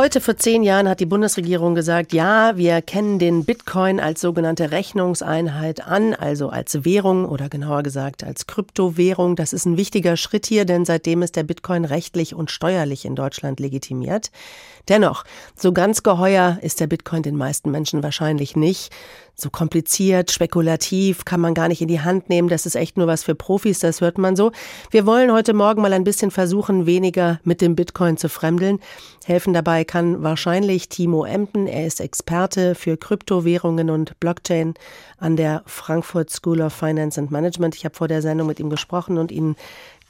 Heute vor zehn Jahren hat die Bundesregierung gesagt, ja, wir kennen den Bitcoin als sogenannte Rechnungseinheit an, also als Währung oder genauer gesagt als Kryptowährung. Das ist ein wichtiger Schritt hier, denn seitdem ist der Bitcoin rechtlich und steuerlich in Deutschland legitimiert. Dennoch, so ganz geheuer ist der Bitcoin den meisten Menschen wahrscheinlich nicht. So kompliziert, spekulativ, kann man gar nicht in die Hand nehmen. Das ist echt nur was für Profis, das hört man so. Wir wollen heute Morgen mal ein bisschen versuchen, weniger mit dem Bitcoin zu fremdeln. Helfen dabei kann wahrscheinlich Timo Emden. Er ist Experte für Kryptowährungen und Blockchain an der Frankfurt School of Finance and Management. Ich habe vor der Sendung mit ihm gesprochen und ihn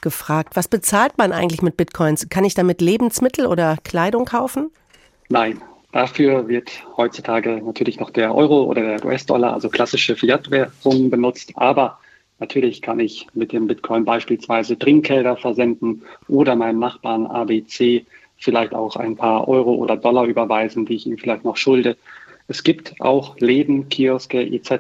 gefragt, was bezahlt man eigentlich mit Bitcoins? Kann ich damit Lebensmittel oder Kleidung kaufen? Nein, Dafür wird heutzutage natürlich noch der Euro oder der US-Dollar, also klassische Fiat-Währungen benutzt. Aber natürlich kann ich mit dem Bitcoin beispielsweise Trinkgelder versenden oder meinem Nachbarn ABC vielleicht auch ein paar Euro oder Dollar überweisen, die ich ihm vielleicht noch schulde. Es gibt auch Läden, Kioske etc.,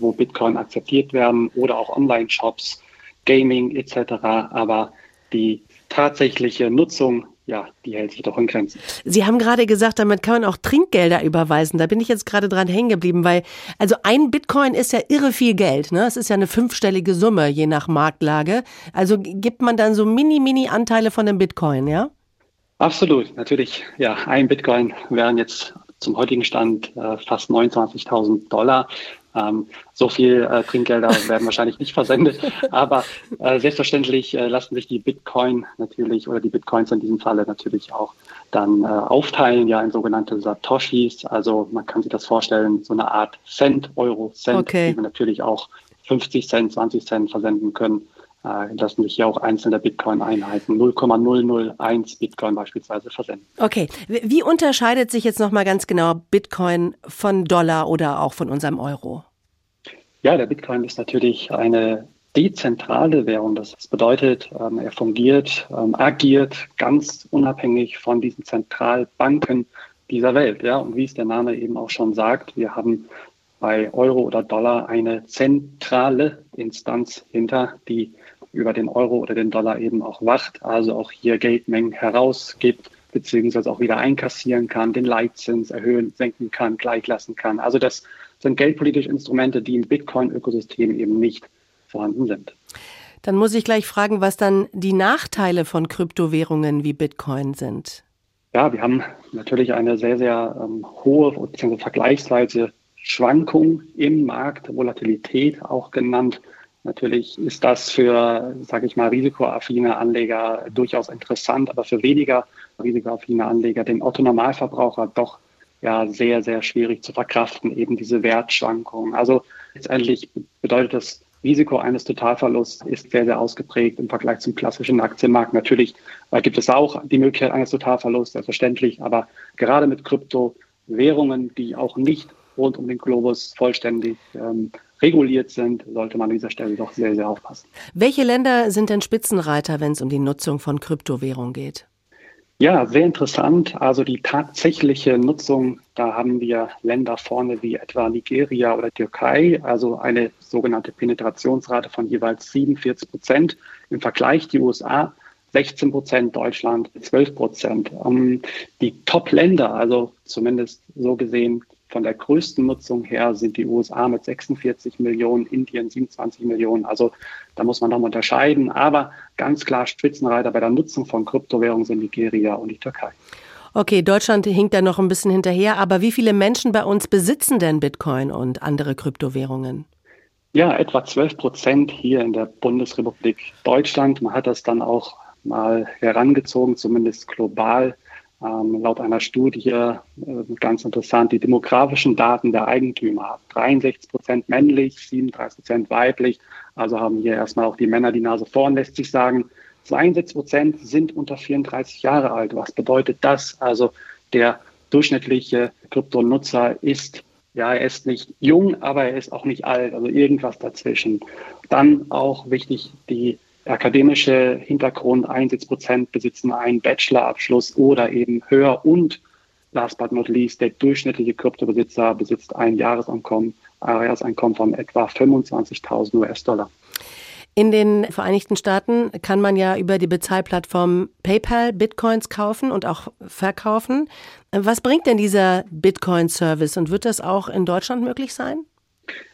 wo Bitcoin akzeptiert werden oder auch Online-Shops, Gaming etc. Aber die tatsächliche Nutzung ja, die hält sich doch in Grenzen. Sie haben gerade gesagt, damit kann man auch Trinkgelder überweisen. Da bin ich jetzt gerade dran hängen geblieben, weil also ein Bitcoin ist ja irre viel Geld. Ne? Es ist ja eine fünfstellige Summe, je nach Marktlage. Also gibt man dann so Mini-Mini-Anteile von dem Bitcoin, ja? Absolut, natürlich. Ja, ein Bitcoin wären jetzt zum heutigen Stand äh, fast 29.000 Dollar. Ähm, so viel äh, Trinkgelder werden wahrscheinlich nicht versendet, aber äh, selbstverständlich äh, lassen sich die Bitcoin natürlich oder die Bitcoins in diesem Falle natürlich auch dann äh, aufteilen, ja in sogenannte Satoshis. Also man kann sich das vorstellen, so eine Art Cent, Euro, Cent, okay. die wir natürlich auch 50 Cent, 20 Cent versenden können lassen sich hier auch einzelne Bitcoin-Einheiten 0,001 Bitcoin beispielsweise versenden. Okay, wie unterscheidet sich jetzt nochmal ganz genau Bitcoin von Dollar oder auch von unserem Euro? Ja, der Bitcoin ist natürlich eine dezentrale Währung. Das bedeutet, ähm, er fungiert, ähm, agiert ganz unabhängig von diesen Zentralbanken dieser Welt. Ja, und wie es der Name eben auch schon sagt, wir haben bei Euro oder Dollar eine zentrale Instanz hinter, die über den Euro oder den Dollar eben auch wacht, also auch hier Geldmengen herausgibt, beziehungsweise auch wieder einkassieren kann, den Leitzins erhöhen, senken kann, gleichlassen kann. Also das sind geldpolitische Instrumente, die im Bitcoin-Ökosystem eben nicht vorhanden sind. Dann muss ich gleich fragen, was dann die Nachteile von Kryptowährungen wie Bitcoin sind. Ja, wir haben natürlich eine sehr, sehr ähm, hohe bzw. vergleichsweise Schwankung im Markt, Volatilität auch genannt. Natürlich ist das für, sage ich mal, risikoaffine Anleger durchaus interessant, aber für weniger risikoaffine Anleger, den Otto-Normalverbraucher, doch ja sehr, sehr schwierig zu verkraften, eben diese Wertschwankungen. Also letztendlich bedeutet das Risiko eines Totalverlusts ist sehr, sehr ausgeprägt im Vergleich zum klassischen Aktienmarkt. Natürlich gibt es auch die Möglichkeit eines Totalverlusts, selbstverständlich, aber gerade mit Kryptowährungen, die auch nicht rund um den Globus vollständig ähm, reguliert sind, sollte man an dieser Stelle doch sehr, sehr aufpassen. Welche Länder sind denn Spitzenreiter, wenn es um die Nutzung von Kryptowährung geht? Ja, sehr interessant. Also die tatsächliche Nutzung, da haben wir Länder vorne wie etwa Nigeria oder Türkei, also eine sogenannte Penetrationsrate von jeweils 47 Prozent. Im Vergleich die USA 16 Prozent, Deutschland 12 Prozent. Ähm, die Top-Länder, also zumindest so gesehen von der größten Nutzung her sind die USA mit 46 Millionen, Indien 27 Millionen. Also da muss man noch mal unterscheiden. Aber ganz klar Spitzenreiter bei der Nutzung von Kryptowährungen sind Nigeria und die Türkei. Okay, Deutschland hinkt da noch ein bisschen hinterher. Aber wie viele Menschen bei uns besitzen denn Bitcoin und andere Kryptowährungen? Ja, etwa 12 Prozent hier in der Bundesrepublik Deutschland. Man hat das dann auch mal herangezogen, zumindest global. Ähm, laut einer Studie, äh, ganz interessant, die demografischen Daten der Eigentümer. 63 Prozent männlich, 37 Prozent weiblich. Also haben hier erstmal auch die Männer die Nase vorn, lässt sich sagen. 62 Prozent sind unter 34 Jahre alt. Was bedeutet das? Also der durchschnittliche Kryptonutzer ist, ja, er ist nicht jung, aber er ist auch nicht alt, also irgendwas dazwischen. Dann auch wichtig, die akademische Hintergrund, 71 Prozent besitzen einen Bachelorabschluss oder eben höher und last but not least, der durchschnittliche Kryptobesitzer besitzt ein Jahreseinkommen, Jahreseinkommen von etwa 25.000 US-Dollar. In den Vereinigten Staaten kann man ja über die Bezahlplattform PayPal Bitcoins kaufen und auch verkaufen. Was bringt denn dieser Bitcoin-Service und wird das auch in Deutschland möglich sein?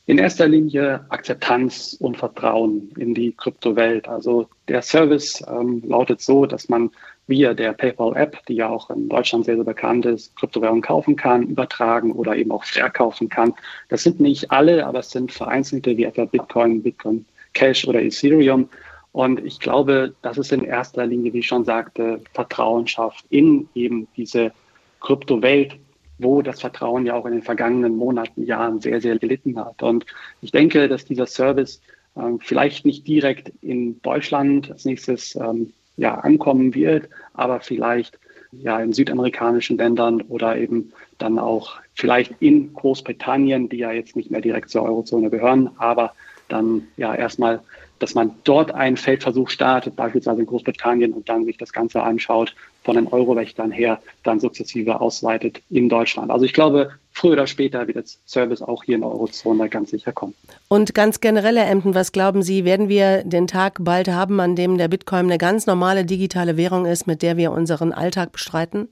In erster Linie Akzeptanz und Vertrauen in die Kryptowelt. Also der Service ähm, lautet so, dass man via der PayPal-App, die ja auch in Deutschland sehr, sehr bekannt ist, Kryptowährungen kaufen kann, übertragen oder eben auch verkaufen kann. Das sind nicht alle, aber es sind vereinzelte wie etwa Bitcoin, Bitcoin Cash oder Ethereum. Und ich glaube, dass es in erster Linie, wie ich schon sagte, Vertrauen schafft in eben diese Kryptowelt, wo das Vertrauen ja auch in den vergangenen Monaten, Jahren sehr, sehr gelitten hat. Und ich denke, dass dieser Service ähm, vielleicht nicht direkt in Deutschland als nächstes ähm, ja, ankommen wird, aber vielleicht ja in südamerikanischen Ländern oder eben dann auch vielleicht in Großbritannien, die ja jetzt nicht mehr direkt zur Eurozone gehören, aber dann ja erstmal, dass man dort einen Feldversuch startet, beispielsweise in Großbritannien und dann sich das Ganze anschaut, von den Eurowächtern her dann sukzessive ausweitet in Deutschland. Also ich glaube, früher oder später wird das Service auch hier in der Eurozone ganz sicher kommen. Und ganz generell, Herr Emden, was glauben Sie, werden wir den Tag bald haben, an dem der Bitcoin eine ganz normale digitale Währung ist, mit der wir unseren Alltag bestreiten?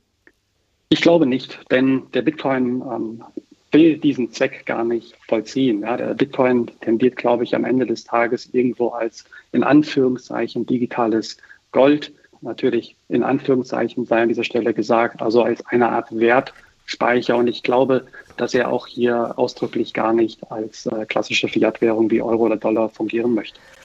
Ich glaube nicht, denn der Bitcoin ähm, will diesen Zweck gar nicht vollziehen. Ja, der Bitcoin tendiert, glaube ich, am Ende des Tages irgendwo als in Anführungszeichen digitales Gold natürlich in Anführungszeichen sei an dieser Stelle gesagt, also als eine Art Wertspeicher. Und ich glaube, dass er auch hier ausdrücklich gar nicht als äh, klassische Fiat-Währung wie Euro oder Dollar fungieren möchte.